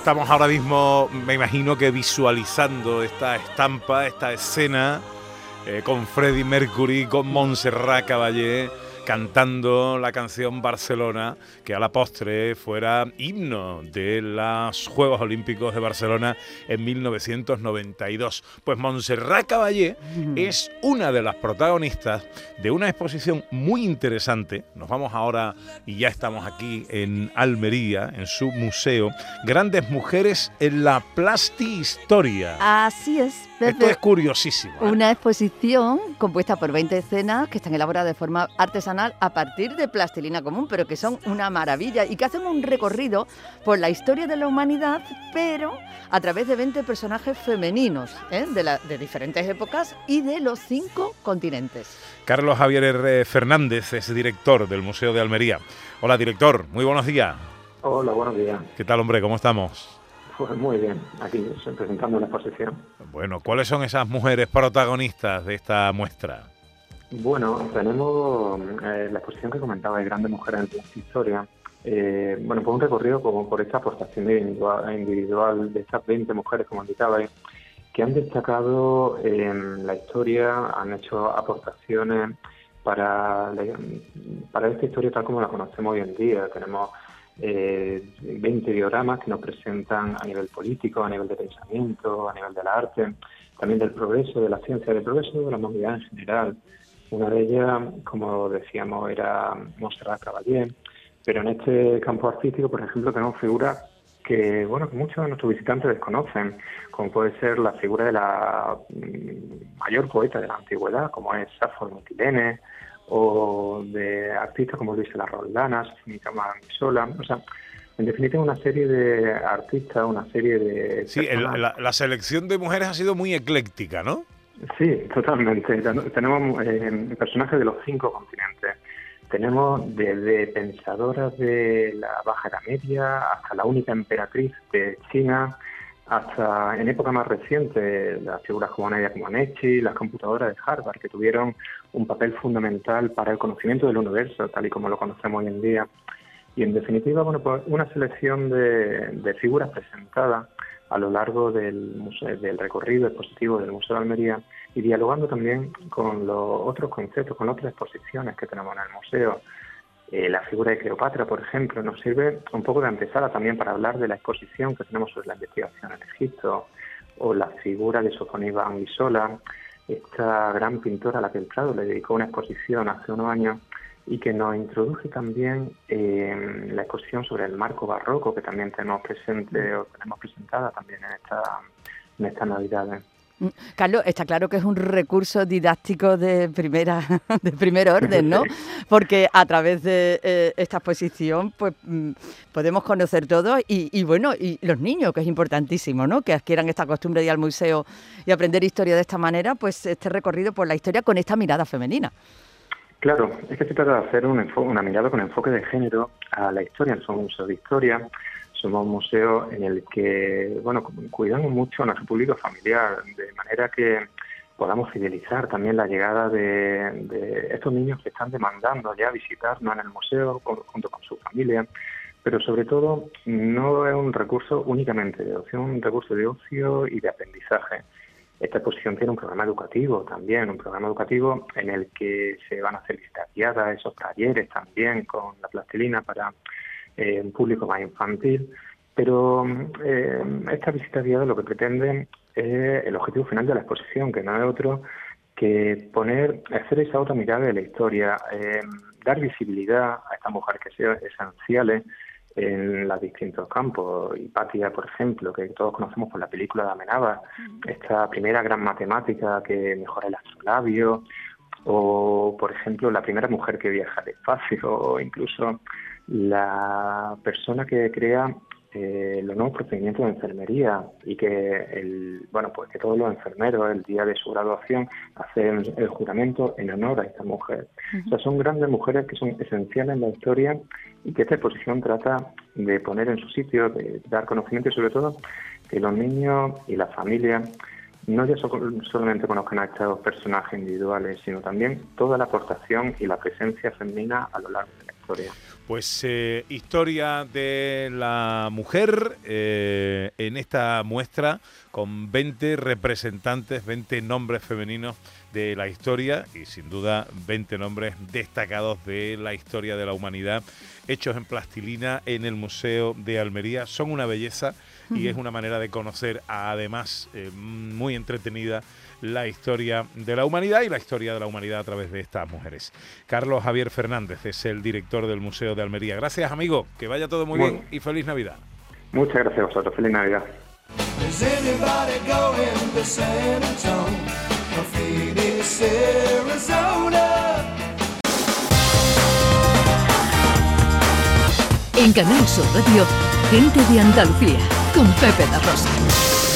estamos ahora mismo, me imagino que visualizando esta estampa, esta escena eh, con Freddie Mercury, con Montserrat Caballé cantando la canción Barcelona, que a la postre fuera himno de los Juegos Olímpicos de Barcelona en 1992. Pues Montserrat Caballé es una de las protagonistas de una exposición muy interesante. Nos vamos ahora y ya estamos aquí en Almería, en su museo, Grandes Mujeres en la Plastihistoria. Así es. Pepe. Esto es curiosísimo. ¿eh? Una exposición compuesta por 20 escenas que están elaboradas de forma artesanal a partir de plastilina común, pero que son una maravilla y que hacen un recorrido por la historia de la humanidad, pero a través de 20 personajes femeninos ¿eh? de, la- de diferentes épocas y de los cinco continentes. Carlos Javier R. Fernández es director del Museo de Almería. Hola, director, muy buenos días. Hola, buenos días. ¿Qué tal, hombre? ¿Cómo estamos? Pues muy bien, aquí presentando la exposición. Bueno, ¿cuáles son esas mujeres protagonistas de esta muestra? Bueno, tenemos eh, la exposición que comentaba de Grandes Mujeres en la Historia. Eh, bueno, pues un recorrido como por esta aportación individual, de estas 20 mujeres, como indicaba, que han destacado en la historia, han hecho aportaciones para, para esta historia tal como la conocemos hoy en día. Tenemos eh, 20 dioramas que nos presentan a nivel político, a nivel de pensamiento, a nivel del arte, también del progreso, de la ciencia, del progreso de la humanidad en general. Una de ellas, como decíamos, era Montserrat Caballé, pero en este campo artístico, por ejemplo, tenemos figuras que, bueno, que muchos de nuestros visitantes desconocen, como puede ser la figura de la mm, mayor poeta de la antigüedad, como es Safo de Mitilene, o de artistas como Luis de las Roldanas, Finita Sola, o sea, en definitiva una serie de artistas, una serie de... Sí, el- personas- la, la selección de mujeres ha sido muy ecléctica, ¿no? Sí, totalmente. Ten- Tenemos eh, personajes de los cinco continentes. Tenemos desde pensadoras de la Baja Edad Media hasta la única emperatriz de China, hasta en época más reciente las figuras como Nadia Comaneci, las computadoras de Harvard, que tuvieron un papel fundamental para el conocimiento del universo, tal y como lo conocemos hoy en día. Y en definitiva, bueno, pues una selección de, de figuras presentadas a lo largo del, del recorrido expositivo del Museo de Almería y dialogando también con los otros conceptos, con otras exposiciones que tenemos en el museo. Eh, la figura de Cleopatra, por ejemplo, nos sirve un poco de antesala también para hablar de la exposición que tenemos sobre la investigación en Egipto, o la figura de Sofonisba Anguissola, esta gran pintora a la que el Prado le dedicó una exposición hace unos años y que nos introduce también eh, la exposición sobre el marco barroco que también tenemos presente o tenemos presentada también en esta en estas navidades. Mm, Carlos, está claro que es un recurso didáctico de primera de primer orden, ¿no? Porque a través de eh, esta exposición, pues mm, podemos conocer todo y, y, bueno, y los niños, que es importantísimo, ¿no? Que adquieran esta costumbre de ir al museo y aprender historia de esta manera, pues este recorrido por la historia con esta mirada femenina. Claro, es que se trata de hacer un una mirada con enfoque de género a la historia. Somos un museo de historia, somos un museo en el que, bueno, cu- cuidamos mucho a nuestro público familiar, de manera que podamos fidelizar también la llegada de, de estos niños que están demandando ya visitarnos en el museo con- junto con su familia. Pero sobre todo, no es un recurso únicamente de ocio, es un recurso de ocio y de aprendizaje. Esta exposición tiene un programa educativo también, un programa educativo en el que se van a hacer visitas guiadas, esos talleres también con la plastilina para eh, un público más infantil. Pero eh, estas visitas guiadas lo que pretenden es el objetivo final de la exposición, que no es otro que poner, hacer esa otra mirada de la historia, eh, dar visibilidad a estas mujeres que sean esenciales en los distintos campos. Hipatia, por ejemplo, que todos conocemos por la película de Amenábar, esta primera gran matemática que mejora el astrolabio, o, por ejemplo, la primera mujer que viaja al espacio, o incluso la persona que crea eh, los nuevos procedimientos de enfermería y que el, bueno pues que todos los enfermeros el día de su graduación hacen el juramento en honor a esta mujer. O sea, son grandes mujeres que son esenciales en la historia y que esta exposición trata de poner en su sitio, de dar conocimiento y sobre todo que los niños y las familias no ya solamente conozcan a estos personajes individuales, sino también toda la aportación y la presencia femenina a lo largo de la historia. Pues eh, historia de la mujer eh, en esta muestra con 20 representantes, 20 nombres femeninos de la historia y sin duda 20 nombres destacados de la historia de la humanidad hechos en plastilina en el Museo de Almería. Son una belleza y es una manera de conocer, además, eh, muy entretenida, la historia de la humanidad y la historia de la humanidad a través de estas mujeres. Carlos Javier Fernández es el director del Museo de Almería. Gracias, amigo. Que vaya todo muy bien y feliz Navidad. Muchas gracias a vosotros. Feliz Navidad. En Canal Sur Radio, gente de Andalucía, con Pepe la Rosa.